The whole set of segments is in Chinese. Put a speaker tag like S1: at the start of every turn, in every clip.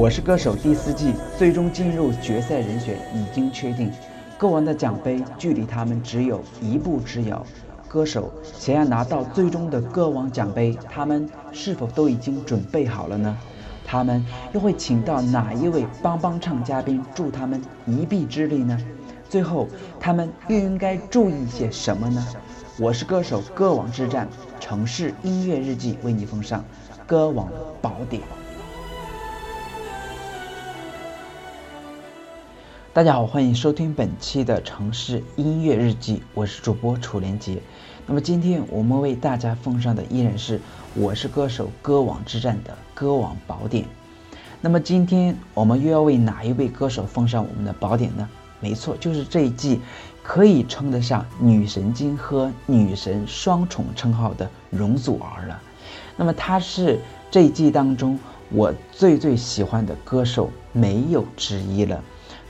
S1: 我是歌手第四季最终进入决赛人选已经确定，歌王的奖杯距离他们只有一步之遥。歌手想要拿到最终的歌王奖杯，他们是否都已经准备好了呢？他们又会请到哪一位帮帮唱嘉宾助他们一臂之力呢？最后，他们又应该注意些什么呢？我是歌手歌王之战城市音乐日记为你奉上歌王宝典。大家好，欢迎收听本期的城市音乐日记，我是主播楚连杰。那么今天我们为大家奉上的依然是《我是歌手歌王之战》的歌王宝典。那么今天我们又要为哪一位歌手奉上我们的宝典呢？没错，就是这一季可以称得上女神经和女神双重称号的容祖儿了。那么她是这一季当中我最最喜欢的歌手，没有之一了。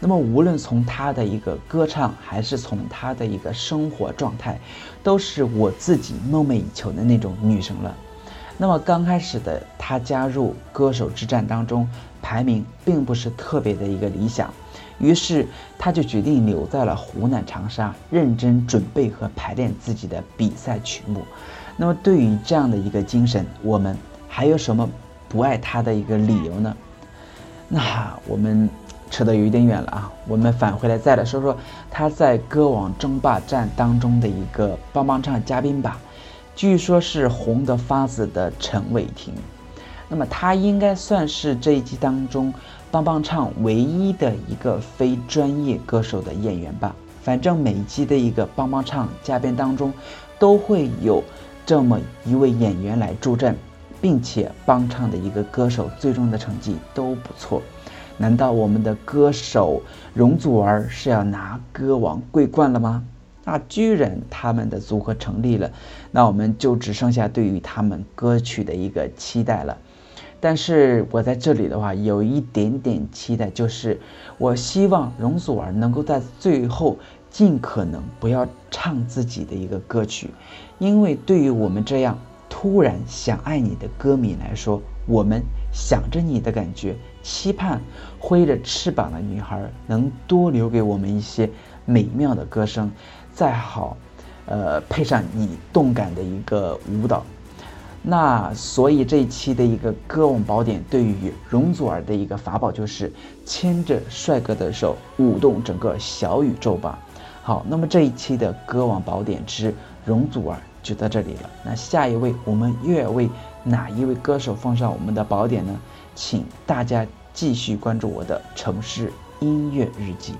S1: 那么，无论从她的一个歌唱，还是从她的一个生活状态，都是我自己梦寐以求的那种女神了。那么刚开始的她加入歌手之战当中，排名并不是特别的一个理想，于是她就决定留在了湖南长沙，认真准备和排练自己的比赛曲目。那么对于这样的一个精神，我们还有什么不爱她的一个理由呢？那我们。扯得有点远了啊，我们返回来再来说说他在歌王争霸战当中的一个帮帮唱嘉宾吧。据说是红得发紫的陈伟霆，那么他应该算是这一季当中帮帮唱唯一的一个非专业歌手的演员吧。反正每一季的一个帮帮唱嘉宾当中，都会有这么一位演员来助阵，并且帮唱的一个歌手最终的成绩都不错。难道我们的歌手容祖儿是要拿歌王桂冠了吗？那居然他们的组合成立了，那我们就只剩下对于他们歌曲的一个期待了。但是我在这里的话，有一点点期待，就是我希望容祖儿能够在最后尽可能不要唱自己的一个歌曲，因为对于我们这样突然想爱你的歌迷来说，我们。想着你的感觉，期盼挥着翅膀的女孩能多留给我们一些美妙的歌声，再好，呃，配上你动感的一个舞蹈。那所以这一期的一个歌王宝典，对于容祖儿的一个法宝就是牵着帅哥的手，舞动整个小宇宙吧。好，那么这一期的歌王宝典之容祖儿就到这里了。那下一位，我们又要为。哪一位歌手奉上我们的宝典呢？请大家继续关注我的城市音乐日记。